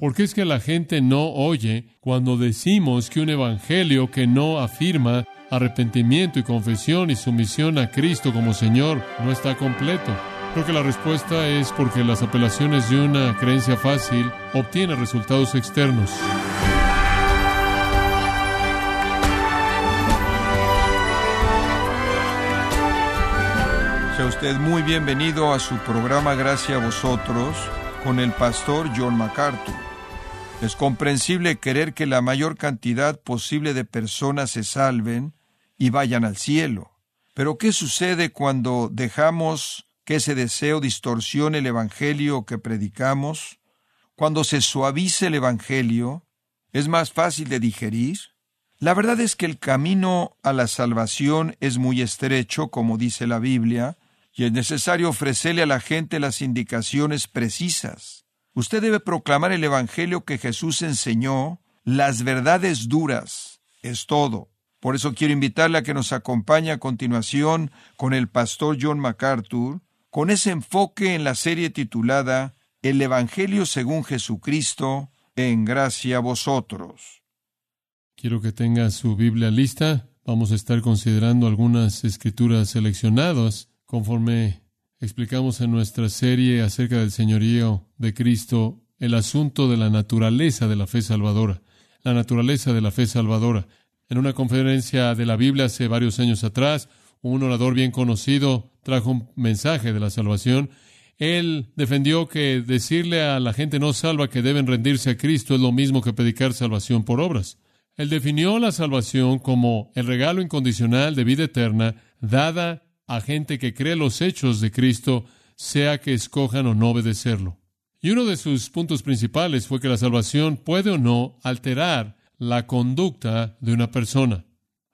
¿Por qué es que la gente no oye cuando decimos que un evangelio que no afirma arrepentimiento y confesión y sumisión a Cristo como Señor no está completo? Creo que la respuesta es porque las apelaciones de una creencia fácil obtienen resultados externos. Sea usted muy bienvenido a su programa Gracias a vosotros con el pastor John MacArthur. Es comprensible querer que la mayor cantidad posible de personas se salven y vayan al cielo. Pero ¿qué sucede cuando dejamos que ese deseo distorsione el Evangelio que predicamos? Cuando se suavice el Evangelio, ¿es más fácil de digerir? La verdad es que el camino a la salvación es muy estrecho, como dice la Biblia, y es necesario ofrecerle a la gente las indicaciones precisas. Usted debe proclamar el Evangelio que Jesús enseñó, las verdades duras, es todo. Por eso quiero invitarle a que nos acompañe a continuación con el pastor John MacArthur, con ese enfoque en la serie titulada El Evangelio según Jesucristo, en gracia a vosotros. Quiero que tenga su Biblia lista. Vamos a estar considerando algunas escrituras seleccionadas conforme explicamos en nuestra serie acerca del señorío de Cristo el asunto de la naturaleza de la fe salvadora, la naturaleza de la fe salvadora. En una conferencia de la Biblia hace varios años atrás, un orador bien conocido trajo un mensaje de la salvación. Él defendió que decirle a la gente no salva que deben rendirse a Cristo es lo mismo que predicar salvación por obras. Él definió la salvación como el regalo incondicional de vida eterna dada a gente que cree los hechos de Cristo, sea que escojan o no obedecerlo. Y uno de sus puntos principales fue que la salvación puede o no alterar la conducta de una persona.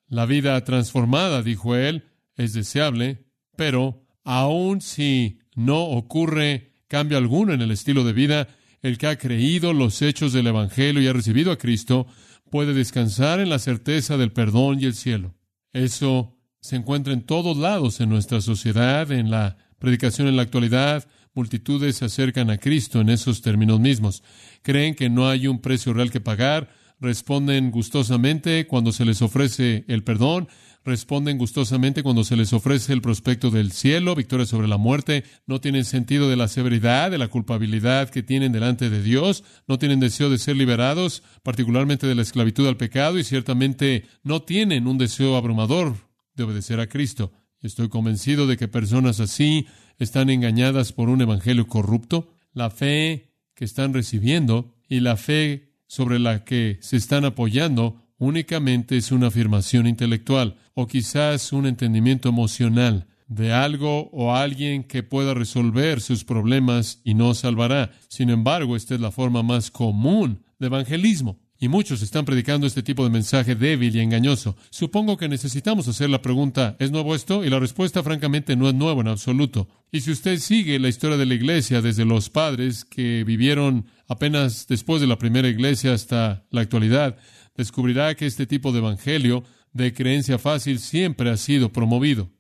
La vida transformada, dijo él, es deseable, pero aun si no ocurre cambio alguno en el estilo de vida, el que ha creído los hechos del Evangelio y ha recibido a Cristo puede descansar en la certeza del perdón y el cielo. Eso se encuentra en todos lados en nuestra sociedad, en la predicación en la actualidad. Multitudes se acercan a Cristo en esos términos mismos. Creen que no hay un precio real que pagar, responden gustosamente cuando se les ofrece el perdón, responden gustosamente cuando se les ofrece el prospecto del cielo, victoria sobre la muerte, no tienen sentido de la severidad, de la culpabilidad que tienen delante de Dios, no tienen deseo de ser liberados, particularmente de la esclavitud al pecado, y ciertamente no tienen un deseo abrumador de obedecer a Cristo. Estoy convencido de que personas así están engañadas por un evangelio corrupto. La fe que están recibiendo y la fe sobre la que se están apoyando únicamente es una afirmación intelectual o quizás un entendimiento emocional de algo o alguien que pueda resolver sus problemas y no salvará. Sin embargo, esta es la forma más común de evangelismo. Y muchos están predicando este tipo de mensaje débil y engañoso. Supongo que necesitamos hacer la pregunta, ¿es nuevo esto? Y la respuesta francamente no es nuevo en absoluto. Y si usted sigue la historia de la iglesia desde los padres que vivieron apenas después de la primera iglesia hasta la actualidad, descubrirá que este tipo de evangelio de creencia fácil siempre ha sido promovido.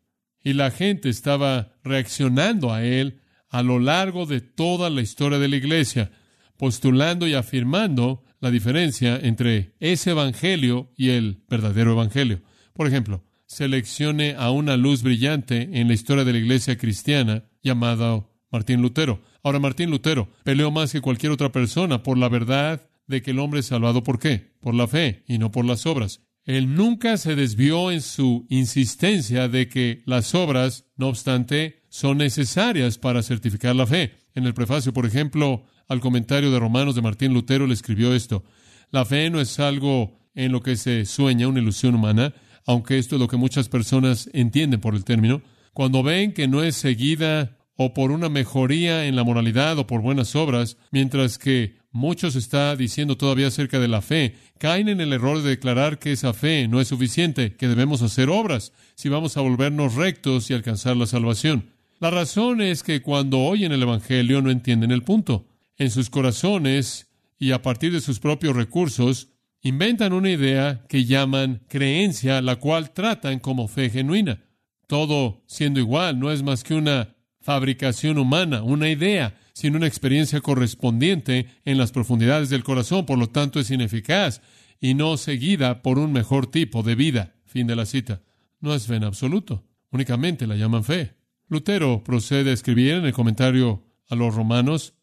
Y la gente estaba reaccionando a él a lo largo de toda la historia de la iglesia, postulando y afirmando la diferencia entre ese evangelio y el verdadero evangelio. Por ejemplo, seleccione a una luz brillante en la historia de la iglesia cristiana llamada Martín Lutero. Ahora, Martín Lutero peleó más que cualquier otra persona por la verdad de que el hombre es salvado por qué? Por la fe y no por las obras. Él nunca se desvió en su insistencia de que las obras, no obstante, son necesarias para certificar la fe. En el prefacio, por ejemplo, al comentario de Romanos de Martín Lutero le escribió esto. La fe no es algo en lo que se sueña, una ilusión humana, aunque esto es lo que muchas personas entienden por el término. Cuando ven que no es seguida o por una mejoría en la moralidad o por buenas obras, mientras que muchos está diciendo todavía acerca de la fe, caen en el error de declarar que esa fe no es suficiente, que debemos hacer obras si vamos a volvernos rectos y alcanzar la salvación. La razón es que cuando oyen el Evangelio no entienden el punto en sus corazones y a partir de sus propios recursos, inventan una idea que llaman creencia, la cual tratan como fe genuina. Todo siendo igual, no es más que una fabricación humana, una idea, sin una experiencia correspondiente en las profundidades del corazón, por lo tanto es ineficaz y no seguida por un mejor tipo de vida. Fin de la cita. No es fe en absoluto, únicamente la llaman fe. Lutero procede a escribir en el comentario a los romanos,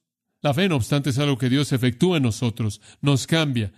la fe, no obstante, es algo que Dios efectúa en nosotros, nos cambia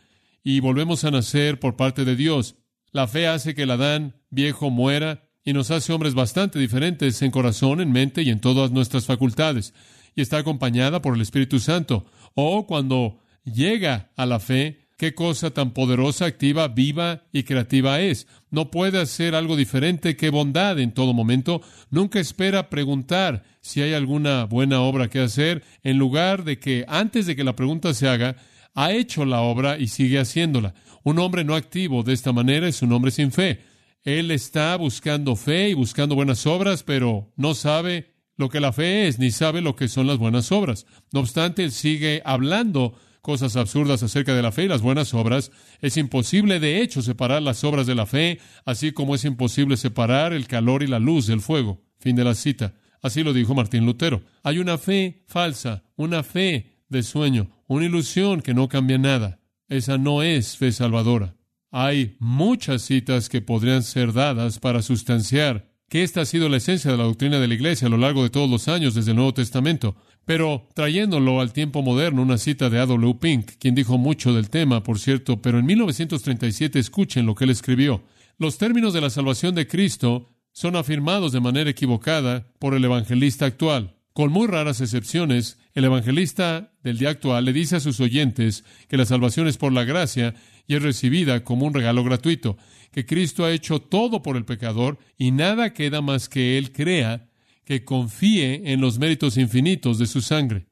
y volvemos a nacer por parte de Dios. La fe hace que el Adán viejo muera y nos hace hombres bastante diferentes en corazón, en mente y en todas nuestras facultades, y está acompañada por el Espíritu Santo. O cuando llega a la fe, qué cosa tan poderosa, activa, viva y creativa es. No puede hacer algo diferente que bondad en todo momento. Nunca espera preguntar si hay alguna buena obra que hacer, en lugar de que antes de que la pregunta se haga, ha hecho la obra y sigue haciéndola. Un hombre no activo de esta manera es un hombre sin fe. Él está buscando fe y buscando buenas obras, pero no sabe lo que la fe es, ni sabe lo que son las buenas obras. No obstante, él sigue hablando cosas absurdas acerca de la fe y las buenas obras, es imposible de hecho separar las obras de la fe, así como es imposible separar el calor y la luz del fuego. Fin de la cita. Así lo dijo Martín Lutero. Hay una fe falsa, una fe de sueño, una ilusión que no cambia nada. Esa no es fe salvadora. Hay muchas citas que podrían ser dadas para sustanciar que esta ha sido la esencia de la doctrina de la Iglesia a lo largo de todos los años desde el Nuevo Testamento. Pero trayéndolo al tiempo moderno, una cita de A.W. Pink, quien dijo mucho del tema, por cierto, pero en 1937 escuchen lo que él escribió. Los términos de la salvación de Cristo son afirmados de manera equivocada por el evangelista actual. Con muy raras excepciones, el evangelista del día actual le dice a sus oyentes que la salvación es por la gracia y es recibida como un regalo gratuito, que Cristo ha hecho todo por el pecador y nada queda más que él crea que confíe en los méritos infinitos de su sangre.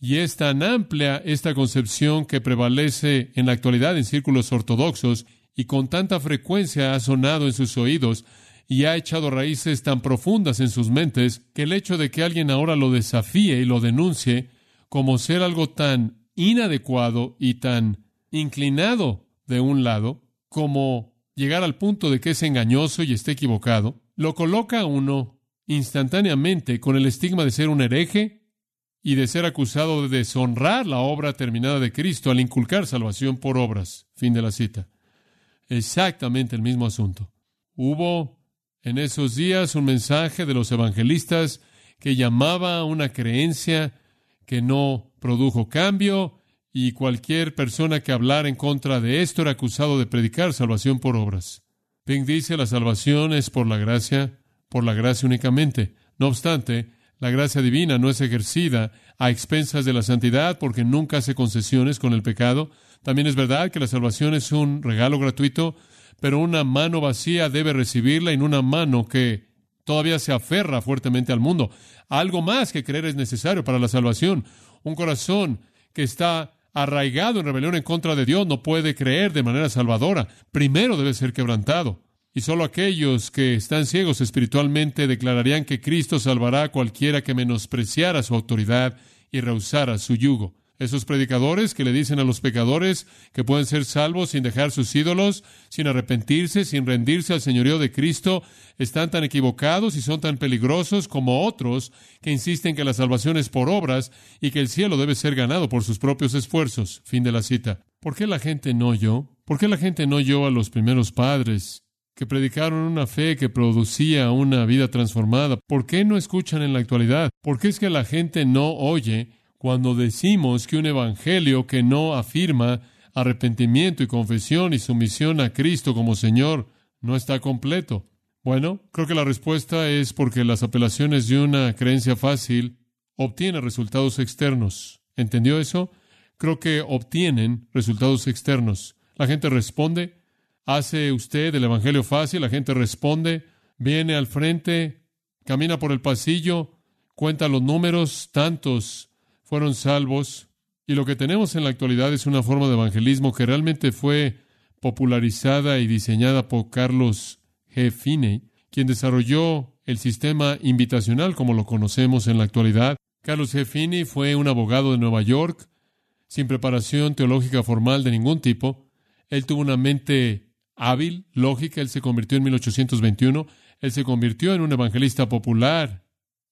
Y es tan amplia esta concepción que prevalece en la actualidad en círculos ortodoxos y con tanta frecuencia ha sonado en sus oídos y ha echado raíces tan profundas en sus mentes que el hecho de que alguien ahora lo desafíe y lo denuncie como ser algo tan inadecuado y tan inclinado de un lado, como llegar al punto de que es engañoso y esté equivocado, lo coloca a uno instantáneamente con el estigma de ser un hereje y de ser acusado de deshonrar la obra terminada de Cristo al inculcar salvación por obras. Fin de la cita. Exactamente el mismo asunto. Hubo en esos días un mensaje de los evangelistas que llamaba a una creencia que no produjo cambio y cualquier persona que hablara en contra de esto era acusado de predicar salvación por obras. Pink dice la salvación es por la gracia, por la gracia únicamente. No obstante, la gracia divina no es ejercida a expensas de la santidad porque nunca hace concesiones con el pecado. También es verdad que la salvación es un regalo gratuito, pero una mano vacía debe recibirla no una mano que todavía se aferra fuertemente al mundo. Algo más que creer es necesario para la salvación. Un corazón que está arraigado en rebelión en contra de Dios no puede creer de manera salvadora. Primero debe ser quebrantado. Y solo aquellos que están ciegos espiritualmente declararían que Cristo salvará a cualquiera que menospreciara su autoridad y rehusara su yugo. Esos predicadores que le dicen a los pecadores que pueden ser salvos sin dejar sus ídolos, sin arrepentirse, sin rendirse al señorío de Cristo, están tan equivocados y son tan peligrosos como otros que insisten que la salvación es por obras y que el cielo debe ser ganado por sus propios esfuerzos. Fin de la cita. ¿Por qué la gente no oyó? ¿Por qué la gente no oyó a los primeros padres? Que predicaron una fe que producía una vida transformada. ¿Por qué no escuchan en la actualidad? ¿Por qué es que la gente no oye cuando decimos que un evangelio que no afirma arrepentimiento y confesión y sumisión a Cristo como Señor no está completo? Bueno, creo que la respuesta es porque las apelaciones de una creencia fácil obtienen resultados externos. ¿Entendió eso? Creo que obtienen resultados externos. La gente responde, hace usted el Evangelio fácil, la gente responde, viene al frente, camina por el pasillo, cuenta los números, tantos fueron salvos, y lo que tenemos en la actualidad es una forma de evangelismo que realmente fue popularizada y diseñada por Carlos G. Finney, quien desarrolló el sistema invitacional como lo conocemos en la actualidad. Carlos G. Finney fue un abogado de Nueva York, sin preparación teológica formal de ningún tipo. Él tuvo una mente hábil, lógica, él se convirtió en 1821, él se convirtió en un evangelista popular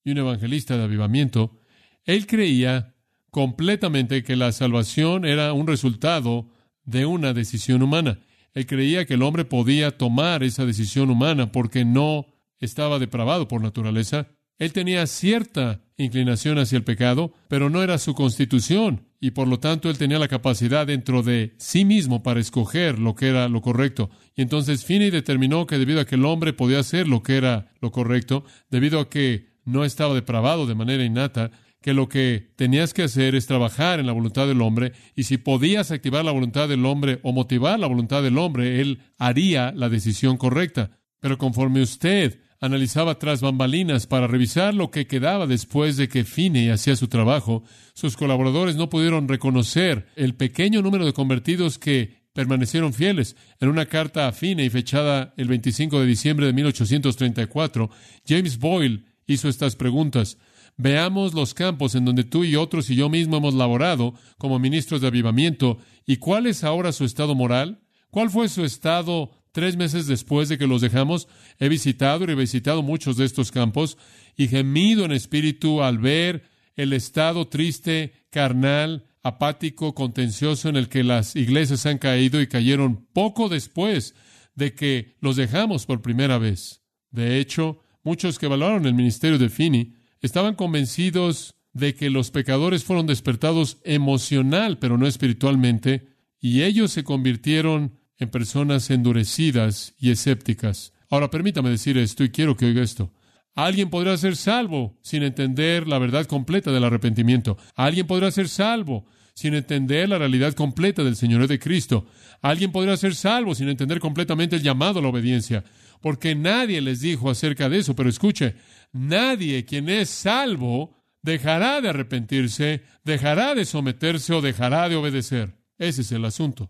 y un evangelista de avivamiento, él creía completamente que la salvación era un resultado de una decisión humana. Él creía que el hombre podía tomar esa decisión humana porque no estaba depravado por naturaleza. Él tenía cierta inclinación hacia el pecado, pero no era su constitución, y por lo tanto él tenía la capacidad dentro de sí mismo para escoger lo que era lo correcto. Y entonces Finney determinó que debido a que el hombre podía hacer lo que era lo correcto, debido a que no estaba depravado de manera innata, que lo que tenías que hacer es trabajar en la voluntad del hombre, y si podías activar la voluntad del hombre o motivar la voluntad del hombre, él haría la decisión correcta. Pero conforme usted analizaba tras bambalinas para revisar lo que quedaba después de que Finney hacía su trabajo, sus colaboradores no pudieron reconocer el pequeño número de convertidos que permanecieron fieles. En una carta a Finney fechada el 25 de diciembre de 1834, James Boyle hizo estas preguntas. Veamos los campos en donde tú y otros y yo mismo hemos laborado como ministros de avivamiento y cuál es ahora su estado moral. ¿Cuál fue su estado tres meses después de que los dejamos? He visitado y revisitado muchos de estos campos y gemido en espíritu al ver el estado triste, carnal, apático, contencioso en el que las iglesias han caído y cayeron poco después de que los dejamos por primera vez. De hecho, Muchos que evaluaron el ministerio de Finney estaban convencidos de que los pecadores fueron despertados emocional, pero no espiritualmente, y ellos se convirtieron en personas endurecidas y escépticas. Ahora permítame decir esto y quiero que oiga esto. Alguien podrá ser salvo sin entender la verdad completa del arrepentimiento. Alguien podrá ser salvo sin entender la realidad completa del Señor de Cristo. Alguien podrá ser salvo sin entender completamente el llamado a la obediencia porque nadie les dijo acerca de eso. Pero escuche, nadie quien es salvo dejará de arrepentirse, dejará de someterse o dejará de obedecer. Ese es el asunto.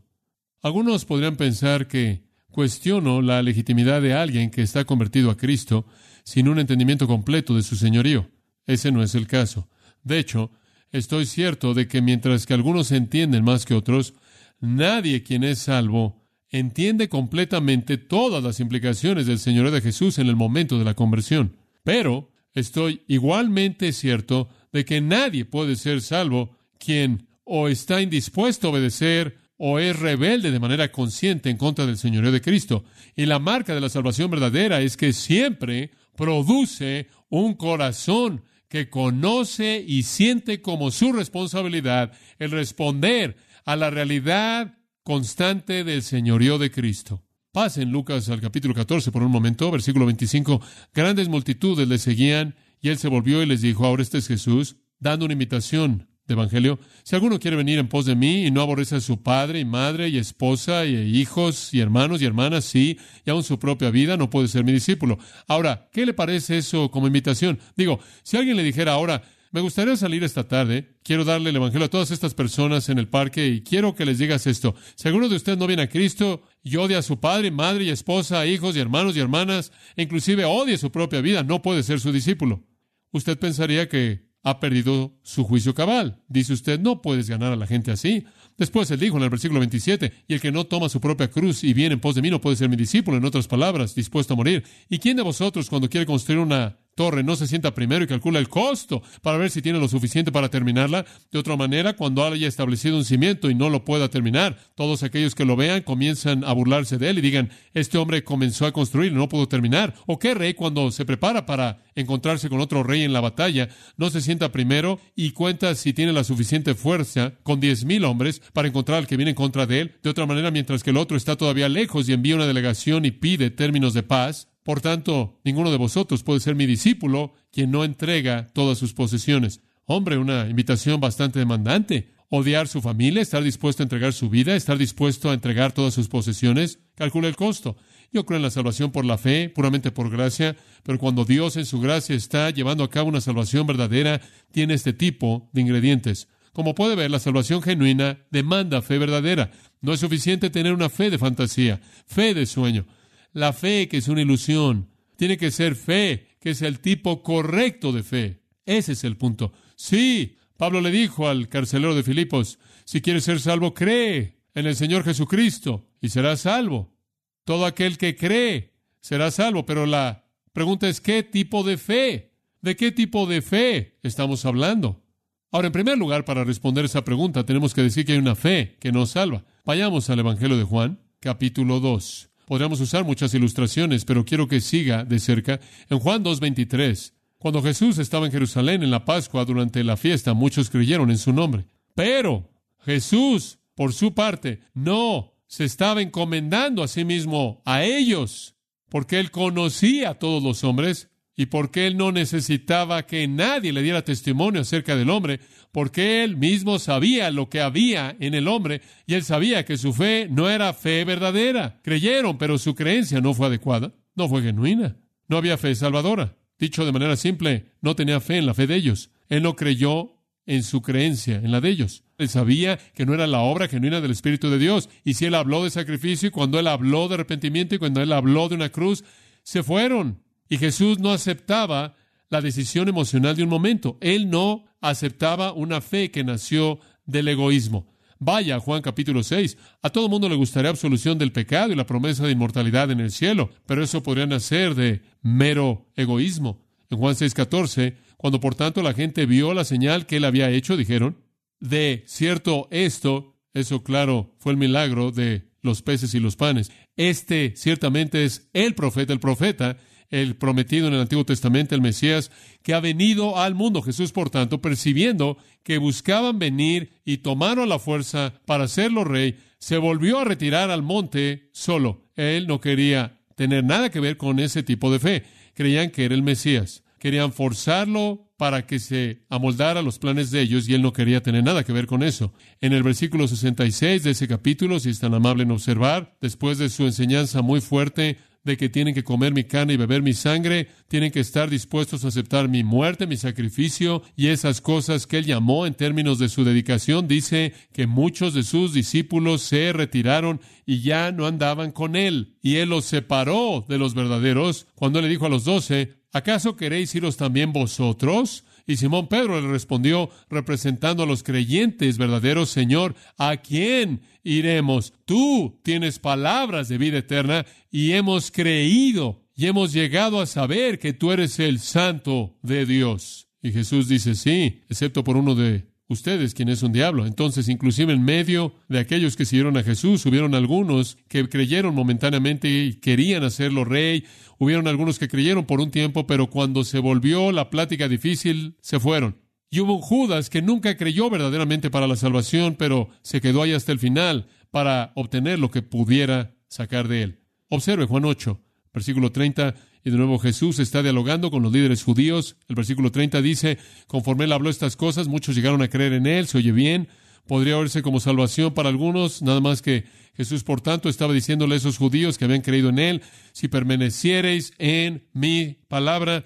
Algunos podrían pensar que cuestiono la legitimidad de alguien que está convertido a Cristo sin un entendimiento completo de su señorío. Ese no es el caso. De hecho, estoy cierto de que mientras que algunos entienden más que otros, nadie quien es salvo entiende completamente todas las implicaciones del Señor de Jesús en el momento de la conversión. Pero estoy igualmente cierto de que nadie puede ser salvo quien o está indispuesto a obedecer o es rebelde de manera consciente en contra del Señorío de Cristo. Y la marca de la salvación verdadera es que siempre produce un corazón que conoce y siente como su responsabilidad el responder a la realidad constante del señorío de Cristo. Pasen Lucas al capítulo 14 por un momento, versículo 25. Grandes multitudes le seguían y él se volvió y les dijo, ahora este es Jesús, dando una invitación de Evangelio. Si alguno quiere venir en pos de mí y no aborrece a su padre y madre y esposa y hijos y hermanos y hermanas, sí, y aún su propia vida, no puede ser mi discípulo. Ahora, ¿qué le parece eso como invitación? Digo, si alguien le dijera ahora, me gustaría salir esta tarde. Quiero darle el Evangelio a todas estas personas en el parque y quiero que les digas esto. Si alguno de ustedes no viene a Cristo y odia a su padre, madre y esposa, hijos y hermanos y hermanas, e inclusive odia su propia vida, no puede ser su discípulo. Usted pensaría que ha perdido su juicio cabal. Dice usted, no puedes ganar a la gente así. Después él dijo en el versículo 27, y el que no toma su propia cruz y viene en pos de mí no puede ser mi discípulo, en otras palabras, dispuesto a morir. ¿Y quién de vosotros cuando quiere construir una torre no se sienta primero y calcula el costo para ver si tiene lo suficiente para terminarla. De otra manera, cuando haya establecido un cimiento y no lo pueda terminar, todos aquellos que lo vean comienzan a burlarse de él y digan, este hombre comenzó a construir y no pudo terminar. ¿O qué rey cuando se prepara para encontrarse con otro rey en la batalla, no se sienta primero y cuenta si tiene la suficiente fuerza con diez mil hombres para encontrar al que viene en contra de él? De otra manera, mientras que el otro está todavía lejos y envía una delegación y pide términos de paz, por tanto, ninguno de vosotros puede ser mi discípulo quien no entrega todas sus posesiones. Hombre, una invitación bastante demandante. Odiar su familia, estar dispuesto a entregar su vida, estar dispuesto a entregar todas sus posesiones. Calcula el costo. Yo creo en la salvación por la fe, puramente por gracia, pero cuando Dios en su gracia está llevando a cabo una salvación verdadera, tiene este tipo de ingredientes. Como puede ver, la salvación genuina demanda fe verdadera. No es suficiente tener una fe de fantasía, fe de sueño. La fe que es una ilusión tiene que ser fe, que es el tipo correcto de fe. Ese es el punto. Sí, Pablo le dijo al carcelero de Filipos, si quieres ser salvo, cree en el Señor Jesucristo y serás salvo. Todo aquel que cree será salvo, pero la pregunta es, ¿qué tipo de fe? ¿De qué tipo de fe estamos hablando? Ahora, en primer lugar, para responder esa pregunta, tenemos que decir que hay una fe que nos salva. Vayamos al Evangelio de Juan, capítulo 2. Podríamos usar muchas ilustraciones, pero quiero que siga de cerca. En Juan 2.23, cuando Jesús estaba en Jerusalén en la Pascua durante la fiesta, muchos creyeron en su nombre. Pero Jesús, por su parte, no se estaba encomendando a sí mismo a ellos, porque él conocía a todos los hombres y porque él no necesitaba que nadie le diera testimonio acerca del hombre, porque él mismo sabía lo que había en el hombre y él sabía que su fe no era fe verdadera. Creyeron, pero su creencia no fue adecuada, no fue genuina, no había fe salvadora. Dicho de manera simple, no tenía fe en la fe de ellos. Él no creyó en su creencia, en la de ellos. Él sabía que no era la obra genuina del Espíritu de Dios. Y si él habló de sacrificio y cuando él habló de arrepentimiento y cuando él habló de una cruz, se fueron. Y Jesús no aceptaba la decisión emocional de un momento. Él no aceptaba una fe que nació del egoísmo. Vaya, Juan capítulo 6. A todo mundo le gustaría absolución del pecado y la promesa de inmortalidad en el cielo, pero eso podría nacer de mero egoísmo. En Juan 6, 14, cuando por tanto la gente vio la señal que él había hecho, dijeron, de cierto esto, eso claro, fue el milagro de los peces y los panes. Este ciertamente es el profeta, el profeta, el prometido en el Antiguo Testamento, el Mesías, que ha venido al mundo. Jesús, por tanto, percibiendo que buscaban venir y tomaron la fuerza para hacerlo rey, se volvió a retirar al monte solo. Él no quería tener nada que ver con ese tipo de fe. Creían que era el Mesías. Querían forzarlo para que se amoldara los planes de ellos y él no quería tener nada que ver con eso. En el versículo 66 de ese capítulo, si es tan amable en observar, después de su enseñanza muy fuerte de que tienen que comer mi carne y beber mi sangre, tienen que estar dispuestos a aceptar mi muerte, mi sacrificio y esas cosas que él llamó en términos de su dedicación. Dice que muchos de sus discípulos se retiraron y ya no andaban con él, y él los separó de los verdaderos cuando le dijo a los doce, ¿acaso queréis iros también vosotros? Y Simón Pedro le respondió, representando a los creyentes verdaderos, Señor, ¿a quién iremos? Tú tienes palabras de vida eterna y hemos creído y hemos llegado a saber que tú eres el santo de Dios. Y Jesús dice, sí, excepto por uno de ustedes, quien es un diablo. Entonces, inclusive en medio de aquellos que siguieron a Jesús, hubieron algunos que creyeron momentáneamente y querían hacerlo rey, Hubieron algunos que creyeron por un tiempo, pero cuando se volvió la plática difícil, se fueron. Y hubo un Judas que nunca creyó verdaderamente para la salvación, pero se quedó ahí hasta el final para obtener lo que pudiera sacar de él. Observe Juan 8, versículo 30, y de nuevo Jesús está dialogando con los líderes judíos. El versículo 30 dice, conforme él habló estas cosas, muchos llegaron a creer en él, se oye bien, podría oírse como salvación para algunos, nada más que Jesús, por tanto, estaba diciéndole a esos judíos que habían creído en Él, si permaneciereis en mi palabra,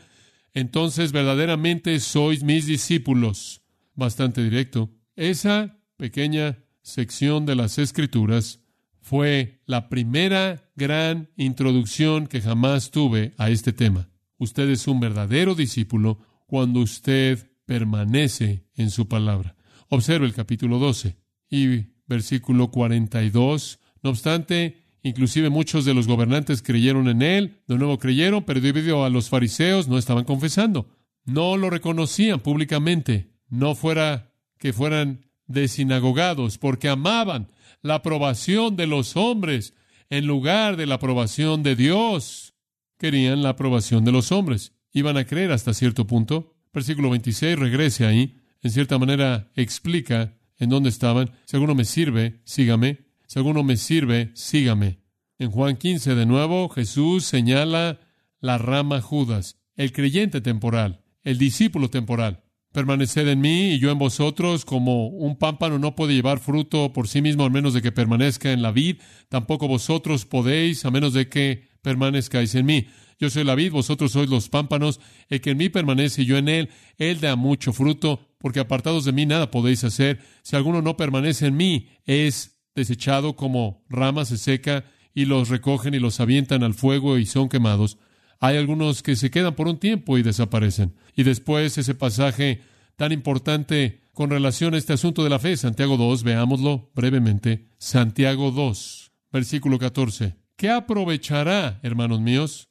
entonces verdaderamente sois mis discípulos. Bastante directo. Esa pequeña sección de las Escrituras fue la primera gran introducción que jamás tuve a este tema. Usted es un verdadero discípulo cuando usted permanece en su palabra. Observe el capítulo 12 y versículo 42. No obstante, inclusive muchos de los gobernantes creyeron en él, de nuevo creyeron, pero debido a los fariseos no estaban confesando. No lo reconocían públicamente, no fuera que fueran desinagogados, porque amaban la aprobación de los hombres en lugar de la aprobación de Dios. Querían la aprobación de los hombres. Iban a creer hasta cierto punto. Versículo 26 regrese ahí. En cierta manera explica en dónde estaban. Si alguno me sirve, sígame. Si alguno me sirve, sígame. En Juan 15, de nuevo, Jesús señala la rama Judas, el creyente temporal, el discípulo temporal. Permaneced en mí y yo en vosotros, como un pámpano no puede llevar fruto por sí mismo a menos de que permanezca en la vid, tampoco vosotros podéis a menos de que permanezcáis en mí. Yo soy la vid, vosotros sois los pámpanos, el que en mí permanece y yo en él, él da mucho fruto, porque apartados de mí nada podéis hacer. Si alguno no permanece en mí, es desechado como rama se seca, y los recogen y los avientan al fuego y son quemados. Hay algunos que se quedan por un tiempo y desaparecen. Y después ese pasaje tan importante con relación a este asunto de la fe, Santiago 2, veámoslo brevemente. Santiago 2, versículo 14. ¿Qué aprovechará, hermanos míos?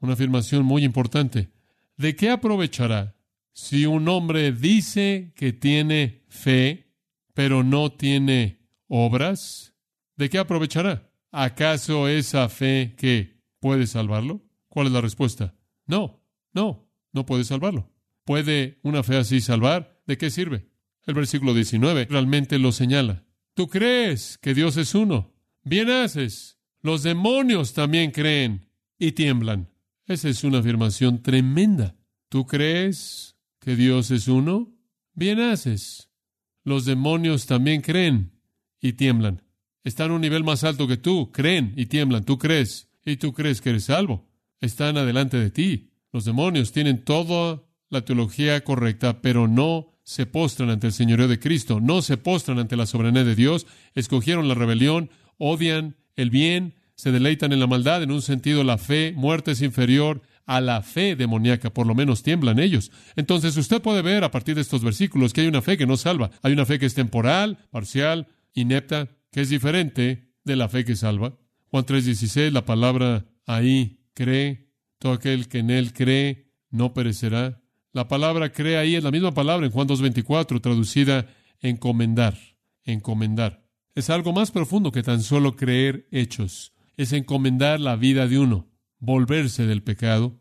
Una afirmación muy importante. ¿De qué aprovechará si un hombre dice que tiene fe, pero no tiene obras? ¿De qué aprovechará? ¿Acaso esa fe que puede salvarlo? ¿Cuál es la respuesta? No, no, no puede salvarlo. ¿Puede una fe así salvar? ¿De qué sirve? El versículo 19 realmente lo señala. Tú crees que Dios es uno. Bien haces. Los demonios también creen y tiemblan. Esa es una afirmación tremenda. ¿Tú crees que Dios es uno? Bien haces. Los demonios también creen y tiemblan. Están a un nivel más alto que tú, creen y tiemblan. Tú crees y tú crees que eres salvo. Están adelante de ti. Los demonios tienen toda la teología correcta, pero no se postran ante el señorío de Cristo, no se postran ante la soberanía de Dios, escogieron la rebelión, odian el bien, se deleitan en la maldad, en un sentido la fe muerta es inferior a la fe demoníaca, por lo menos tiemblan ellos. Entonces usted puede ver a partir de estos versículos que hay una fe que no salva, hay una fe que es temporal, parcial, inepta, que es diferente de la fe que salva. Juan 3:16, la palabra ahí cree, todo aquel que en él cree no perecerá. La palabra cree ahí es la misma palabra en Juan 2:24, traducida encomendar, encomendar. Es algo más profundo que tan solo creer hechos. Es encomendar la vida de uno, volverse del pecado,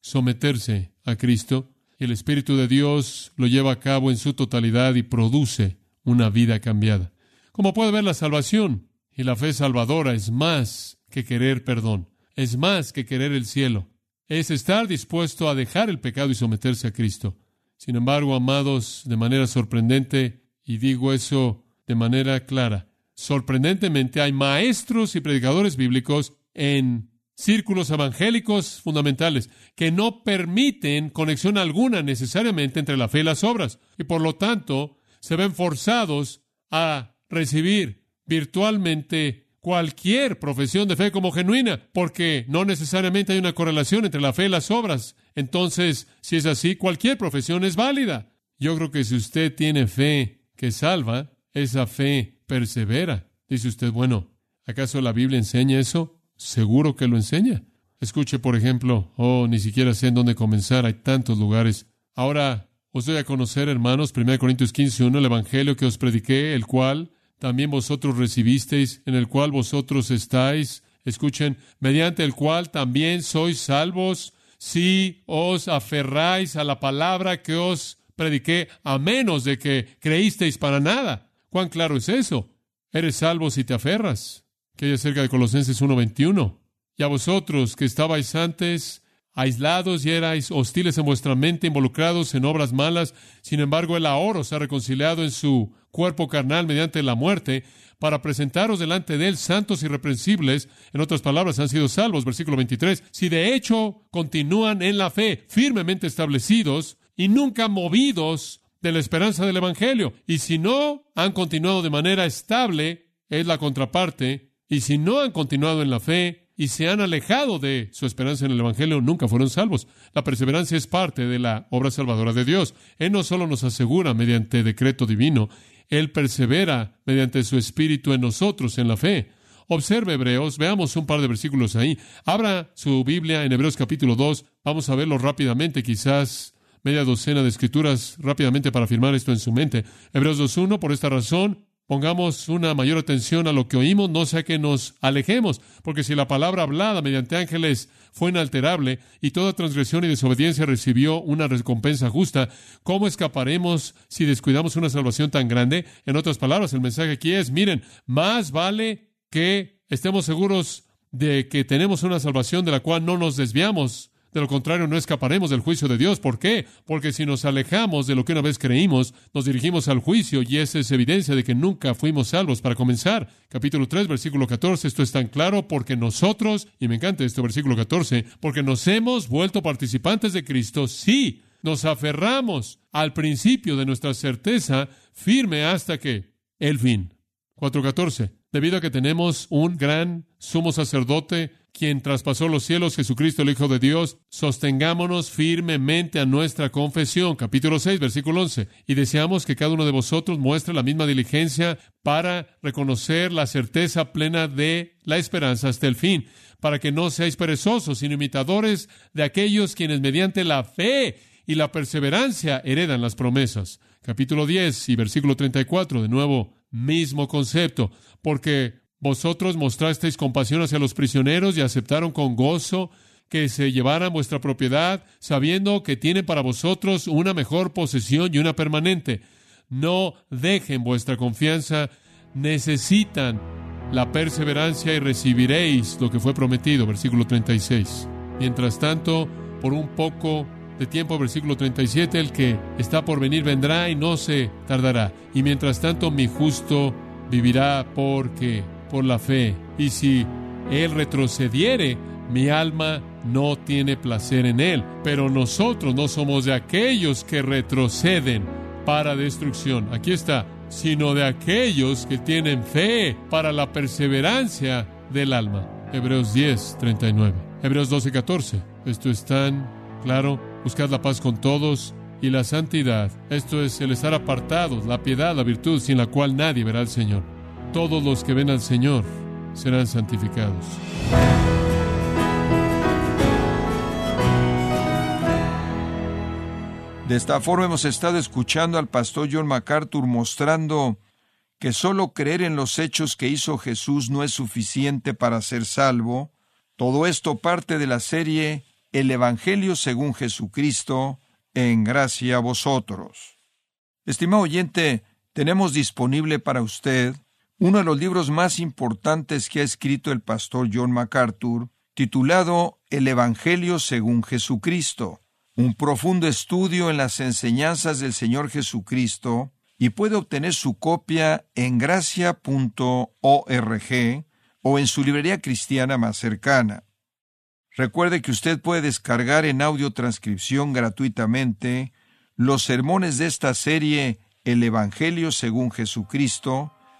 someterse a Cristo. El Espíritu de Dios lo lleva a cabo en su totalidad y produce una vida cambiada. Como puede ver, la salvación y la fe salvadora es más que querer perdón, es más que querer el cielo, es estar dispuesto a dejar el pecado y someterse a Cristo. Sin embargo, amados, de manera sorprendente, y digo eso de manera clara, sorprendentemente hay maestros y predicadores bíblicos en círculos evangélicos fundamentales que no permiten conexión alguna necesariamente entre la fe y las obras, y por lo tanto se ven forzados a recibir virtualmente cualquier profesión de fe como genuina, porque no necesariamente hay una correlación entre la fe y las obras. Entonces, si es así, cualquier profesión es válida. Yo creo que si usted tiene fe que salva, esa fe persevera. Dice usted, bueno, ¿acaso la Biblia enseña eso? Seguro que lo enseña. Escuche, por ejemplo, oh, ni siquiera sé en dónde comenzar, hay tantos lugares. Ahora os doy a conocer, hermanos, 1 Corintios 15, 1, el Evangelio que os prediqué, el cual también vosotros recibisteis, en el cual vosotros estáis, escuchen, mediante el cual también sois salvos, si os aferráis a la palabra que os prediqué, a menos de que creísteis para nada. ¿Cuán claro es eso? Eres salvo si te aferras. Que hay acerca de Colosenses 1.21. Y a vosotros que estabais antes aislados y erais hostiles en vuestra mente, involucrados en obras malas, sin embargo el ahora os ha reconciliado en su cuerpo carnal mediante la muerte, para presentaros delante de él santos y irreprensibles, en otras palabras, han sido salvos, versículo 23, si de hecho continúan en la fe, firmemente establecidos y nunca movidos de la esperanza del Evangelio, y si no han continuado de manera estable, es la contraparte, y si no han continuado en la fe, y se han alejado de su esperanza en el Evangelio, nunca fueron salvos. La perseverancia es parte de la obra salvadora de Dios. Él no solo nos asegura mediante decreto divino, Él persevera mediante su Espíritu en nosotros, en la fe. Observe Hebreos, veamos un par de versículos ahí. Abra su Biblia en Hebreos capítulo 2, vamos a verlo rápidamente, quizás media docena de escrituras rápidamente para afirmar esto en su mente. Hebreos 2.1, por esta razón, Pongamos una mayor atención a lo que oímos, no sea que nos alejemos, porque si la palabra hablada mediante ángeles fue inalterable y toda transgresión y desobediencia recibió una recompensa justa, ¿cómo escaparemos si descuidamos una salvación tan grande? En otras palabras, el mensaje aquí es, miren, más vale que estemos seguros de que tenemos una salvación de la cual no nos desviamos de lo contrario, no escaparemos del juicio de Dios. ¿Por qué? Porque si nos alejamos de lo que una vez creímos, nos dirigimos al juicio y esa es evidencia de que nunca fuimos salvos. Para comenzar, capítulo 3, versículo 14, esto es tan claro porque nosotros, y me encanta este versículo 14, porque nos hemos vuelto participantes de Cristo, sí, nos aferramos al principio de nuestra certeza firme hasta que el fin. 4.14. Debido a que tenemos un gran sumo sacerdote quien traspasó los cielos, Jesucristo el Hijo de Dios, sostengámonos firmemente a nuestra confesión. Capítulo 6, versículo 11. Y deseamos que cada uno de vosotros muestre la misma diligencia para reconocer la certeza plena de la esperanza hasta el fin, para que no seáis perezosos, sino imitadores de aquellos quienes mediante la fe y la perseverancia heredan las promesas. Capítulo 10 y versículo 34, de nuevo, mismo concepto, porque vosotros mostrasteis compasión hacia los prisioneros y aceptaron con gozo que se llevaran vuestra propiedad, sabiendo que tienen para vosotros una mejor posesión y una permanente. No dejen vuestra confianza, necesitan la perseverancia y recibiréis lo que fue prometido, versículo 36. Mientras tanto, por un poco de tiempo, versículo 37, el que está por venir vendrá y no se tardará. Y mientras tanto, mi justo vivirá porque por la fe. Y si él retrocediere, mi alma no tiene placer en él. Pero nosotros no somos de aquellos que retroceden para destrucción. Aquí está, sino de aquellos que tienen fe para la perseverancia del alma. Hebreos 10, 39. Hebreos 12, 14. Esto es tan claro. Buscad la paz con todos y la santidad. Esto es el estar apartados, la piedad, la virtud, sin la cual nadie verá al Señor. Todos los que ven al Señor serán santificados. De esta forma hemos estado escuchando al pastor John MacArthur mostrando que solo creer en los hechos que hizo Jesús no es suficiente para ser salvo. Todo esto parte de la serie El Evangelio según Jesucristo, en gracia a vosotros. Estimado oyente, tenemos disponible para usted uno de los libros más importantes que ha escrito el pastor John MacArthur, titulado El Evangelio según Jesucristo un profundo estudio en las enseñanzas del Señor Jesucristo y puede obtener su copia en gracia.org o en su librería cristiana más cercana. Recuerde que usted puede descargar en audio transcripción gratuitamente los sermones de esta serie El Evangelio según Jesucristo,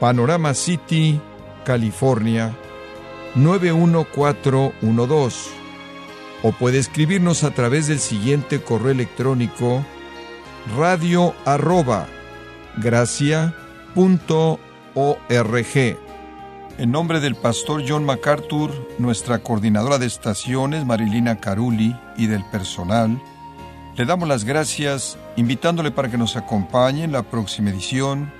Panorama City, California, 91412 o puede escribirnos a través del siguiente correo electrónico radio arroba En nombre del pastor John MacArthur, nuestra coordinadora de estaciones Marilina Caruli y del personal, le damos las gracias invitándole para que nos acompañe en la próxima edición